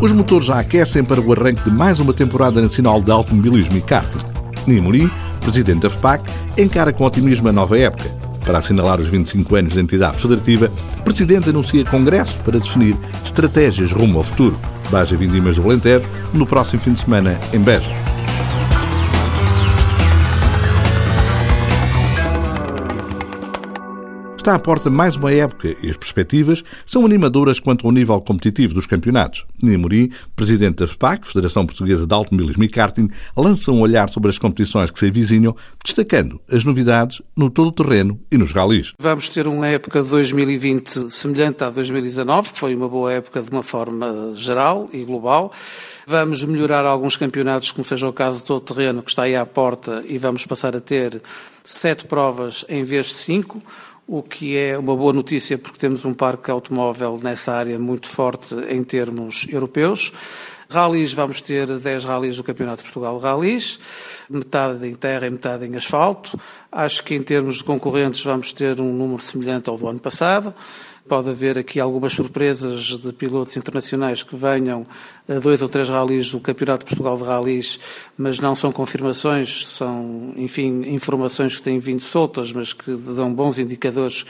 Os motores já aquecem para o arranque de mais uma temporada nacional de automobilismo e karting. Nimuri, presidente da FPAC, encara com otimismo a nova época. Para assinalar os 25 anos da entidade federativa, o presidente anuncia congresso para definir estratégias rumo ao futuro. Baja Vindimas do Alentejo, no próximo fim de semana, em Beja. Está à porta mais uma época e as perspectivas são animadoras quanto ao nível competitivo dos campeonatos. Nina Morim, presidente da FPAC, Federação Portuguesa de Automobilismo e Karting, lança um olhar sobre as competições que se avizinham, destacando as novidades no todo o terreno e nos ralis. Vamos ter uma época de 2020 semelhante à 2019, que foi uma boa época de uma forma geral e global. Vamos melhorar alguns campeonatos, como seja o caso do todo terreno, que está aí à porta, e vamos passar a ter sete provas em vez de cinco o que é uma boa notícia porque temos um parque automóvel nessa área muito forte em termos europeus. Rallys, vamos ter 10 rallys do Campeonato de Portugal de Rallys, metade em terra e metade em asfalto. Acho que em termos de concorrentes vamos ter um número semelhante ao do ano passado. Pode haver aqui algumas surpresas de pilotos internacionais que venham a dois ou três ralis do Campeonato de Portugal de Ralis, mas não são confirmações, são, enfim, informações que têm vindo soltas, mas que dão bons indicadores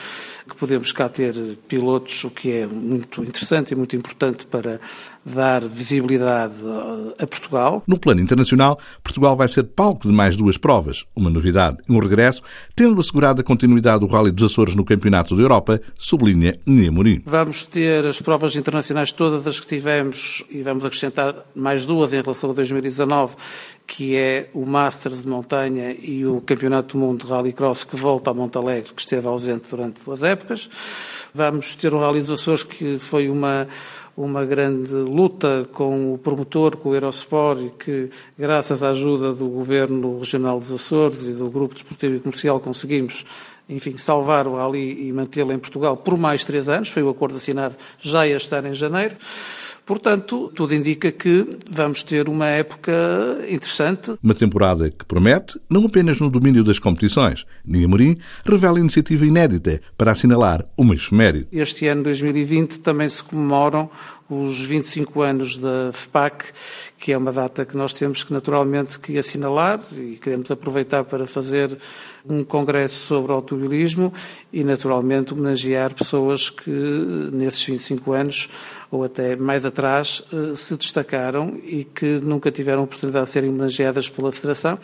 que podemos cá ter pilotos, o que é muito interessante e muito importante para dar visibilidade a Portugal. No plano internacional, Portugal vai ser palco de mais duas provas, uma novidade e um regresso, tendo assegurado a continuidade do Rally dos Açores no Campeonato da Europa, sublinha Nia Mourinho. Vamos ter as provas internacionais todas as que tivemos e vamos acrescentar mais duas em relação a 2019, que é o Masters de Montanha e o Campeonato do Mundo de Rallycross que volta a Montalegre, que esteve ausente durante duas épocas. Vamos ter o Rally dos Açores, que foi uma uma grande luta com o promotor, com o Eurosport, e que, graças à ajuda do Governo Regional dos Açores e do Grupo Desportivo e Comercial, conseguimos, enfim, salvar o Rally e mantê-lo em Portugal por mais três anos. Foi o acordo assinado já este ano em janeiro. Portanto, tudo indica que vamos ter uma época interessante. Uma temporada que promete, não apenas no domínio das competições. Nia Morim revela iniciativa inédita para assinalar uma efeméride. Este ano, 2020, também se comemoram os 25 anos da FPAC, que é uma data que nós temos que naturalmente que assinalar e queremos aproveitar para fazer um congresso sobre automobilismo e naturalmente homenagear pessoas que nesses 25 anos ou até mais atrás eh, se destacaram e que nunca tiveram oportunidade de serem homenageadas pela Federação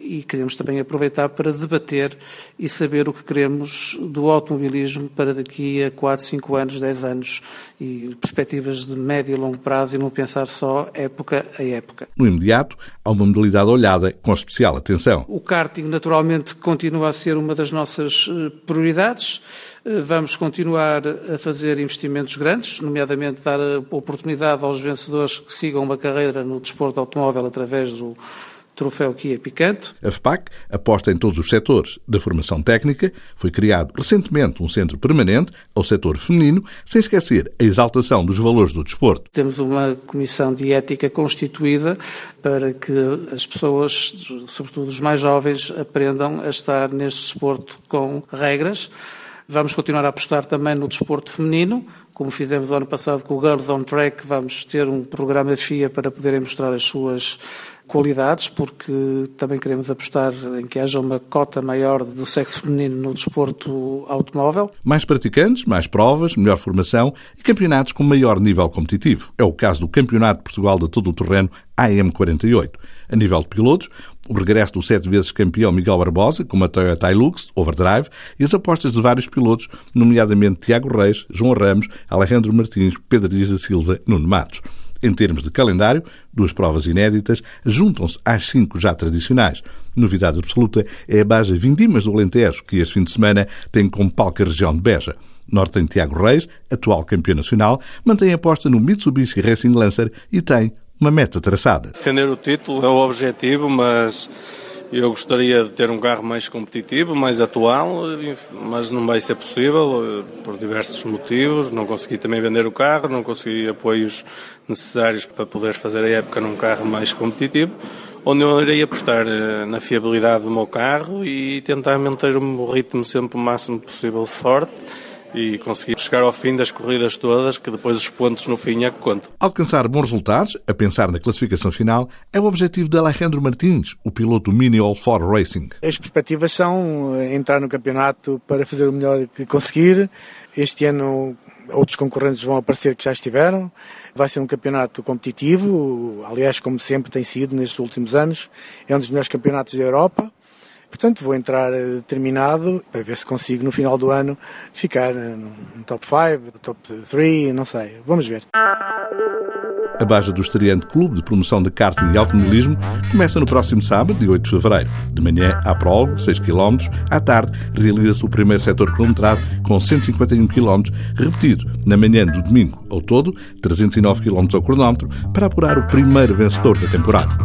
e queremos também aproveitar para debater e saber o que queremos do automobilismo para daqui a 4, 5 anos, 10 anos e perspectivas de médio e longo prazo e não pensar só época a época. No imediato, há uma modalidade olhada com especial atenção. O karting, naturalmente, continua a ser uma das nossas eh, prioridades. Eh, vamos continuar a fazer investimentos grandes, nomeadamente dar a oportunidade aos vencedores que sigam uma carreira no desporto automóvel através do Troféu Kia Picanto. A FPAC aposta em todos os setores da formação técnica. Foi criado recentemente um centro permanente ao setor feminino, sem esquecer a exaltação dos valores do desporto. Temos uma comissão de ética constituída para que as pessoas, sobretudo os mais jovens, aprendam a estar neste desporto com regras. Vamos continuar a apostar também no desporto feminino, como fizemos no ano passado com o Girls on Track, vamos ter um programa FIA para poderem mostrar as suas qualidades, porque também queremos apostar em que haja uma cota maior do sexo feminino no desporto automóvel. Mais praticantes, mais provas, melhor formação e campeonatos com maior nível competitivo. É o caso do Campeonato de Portugal de Todo o Terreno AM48. A nível de pilotos, o regresso do sete vezes campeão Miguel Barbosa, com a Toyota Hilux Overdrive, e as apostas de vários pilotos, nomeadamente Tiago Reis, João Ramos, Alejandro Martins, Pedro Dias da Silva, Nuno Matos. Em termos de calendário, duas provas inéditas juntam-se às cinco já tradicionais. Novidade absoluta é a Baja Vindimas do Alentejo, que este fim de semana tem como palco a região de Beja. Norte Tiago Reis, atual campeão nacional, mantém aposta no Mitsubishi Racing Lancer e tem uma meta traçada. Defender o título é o objetivo, mas eu gostaria de ter um carro mais competitivo, mais atual, mas não vai ser possível eh, por diversos motivos. Não consegui também vender o carro, não consegui apoios necessários para poder fazer a época num carro mais competitivo, onde eu irei apostar eh, na fiabilidade do meu carro e tentar manter o ritmo sempre o máximo possível forte e conseguir chegar ao fim das corridas todas, que depois os pontos no fim é que contam. Alcançar bons resultados, a pensar na classificação final, é o objetivo de Alejandro Martins, o piloto Mini All Four Racing. As perspectivas são eh, entrar no campeonato para fazer o melhor que conseguir. Este ano outros concorrentes vão aparecer que já estiveram. Vai ser um campeonato competitivo, aliás, como sempre tem sido nestes últimos anos. É um dos melhores campeonatos da Europa. Portanto, vou entrar eh, determinado para ver se consigo no final do ano ficar eh, no top 5, top 3, não sei. Vamos ver. A Baja do Estreante Clube de Promoção de Karting e Automobilismo começa no próximo sábado, dia 8 de fevereiro. De manhã, há prol, 6 km. À tarde, realiza-se o primeiro setor quilometrado com 151 km, repetido na manhã do domingo. Ao todo, 309 km ao cronómetro, para apurar o primeiro vencedor da temporada.